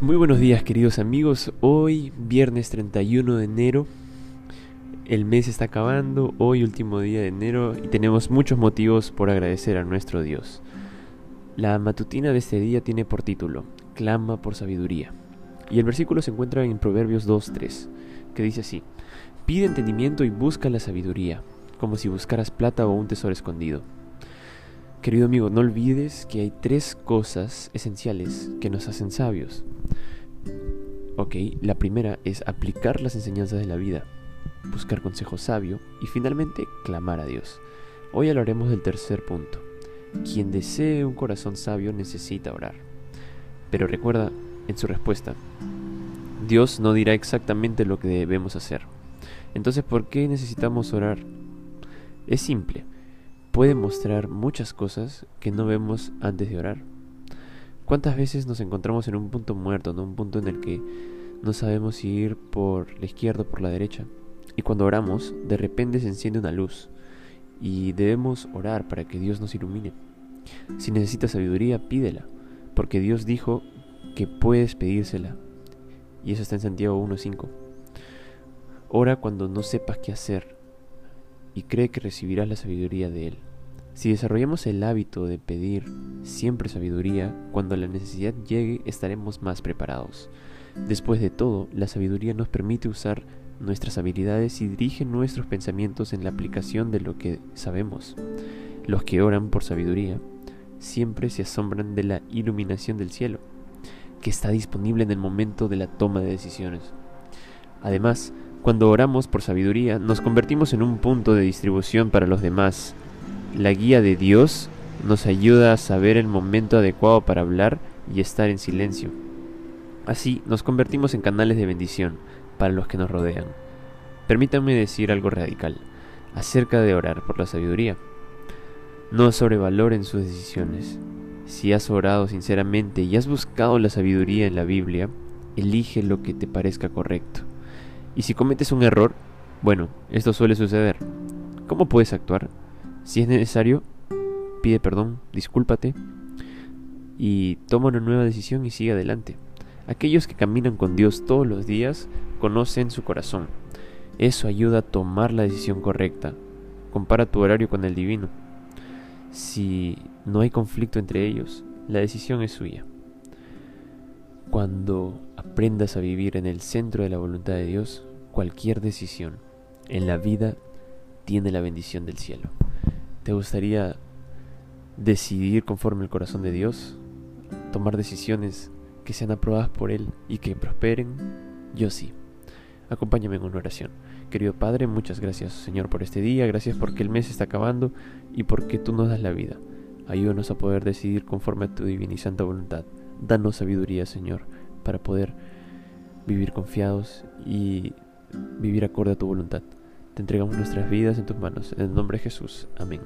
Muy buenos días queridos amigos, hoy viernes 31 de enero, el mes está acabando, hoy último día de enero y tenemos muchos motivos por agradecer a nuestro Dios. La matutina de este día tiene por título, Clama por sabiduría. Y el versículo se encuentra en Proverbios 2.3, que dice así, Pide entendimiento y busca la sabiduría, como si buscaras plata o un tesoro escondido. Querido amigo, no olvides que hay tres cosas esenciales que nos hacen sabios. Ok, la primera es aplicar las enseñanzas de la vida, buscar consejo sabio y finalmente clamar a Dios. Hoy hablaremos del tercer punto. Quien desee un corazón sabio necesita orar. Pero recuerda en su respuesta, Dios no dirá exactamente lo que debemos hacer. Entonces, ¿por qué necesitamos orar? Es simple puede mostrar muchas cosas que no vemos antes de orar. ¿Cuántas veces nos encontramos en un punto muerto, en un punto en el que no sabemos si ir por la izquierda o por la derecha? Y cuando oramos, de repente se enciende una luz y debemos orar para que Dios nos ilumine. Si necesitas sabiduría, pídela, porque Dios dijo que puedes pedírsela. Y eso está en Santiago 1.5. Ora cuando no sepas qué hacer y cree que recibirás la sabiduría de Él. Si desarrollamos el hábito de pedir siempre sabiduría, cuando la necesidad llegue estaremos más preparados. Después de todo, la sabiduría nos permite usar nuestras habilidades y dirige nuestros pensamientos en la aplicación de lo que sabemos. Los que oran por sabiduría siempre se asombran de la iluminación del cielo, que está disponible en el momento de la toma de decisiones. Además, cuando oramos por sabiduría, nos convertimos en un punto de distribución para los demás, la guía de Dios nos ayuda a saber el momento adecuado para hablar y estar en silencio. Así nos convertimos en canales de bendición para los que nos rodean. Permítanme decir algo radical acerca de orar por la sabiduría. No sobrevaloren sus decisiones. Si has orado sinceramente y has buscado la sabiduría en la Biblia, elige lo que te parezca correcto. Y si cometes un error, bueno, esto suele suceder. ¿Cómo puedes actuar? Si es necesario, pide perdón, discúlpate y toma una nueva decisión y sigue adelante. Aquellos que caminan con Dios todos los días conocen su corazón. Eso ayuda a tomar la decisión correcta. Compara tu horario con el divino. Si no hay conflicto entre ellos, la decisión es suya. Cuando aprendas a vivir en el centro de la voluntad de Dios, cualquier decisión en la vida tiene la bendición del cielo. ¿Te gustaría decidir conforme el corazón de Dios? ¿Tomar decisiones que sean aprobadas por Él y que prosperen? Yo sí. Acompáñame en una oración. Querido Padre, muchas gracias Señor por este día, gracias porque el mes está acabando y porque tú nos das la vida. Ayúdanos a poder decidir conforme a tu divina y santa voluntad. Danos sabiduría, Señor, para poder vivir confiados y vivir acorde a tu voluntad. Te entregamos nuestras vidas en tus manos. En el nombre de Jesús. Amén.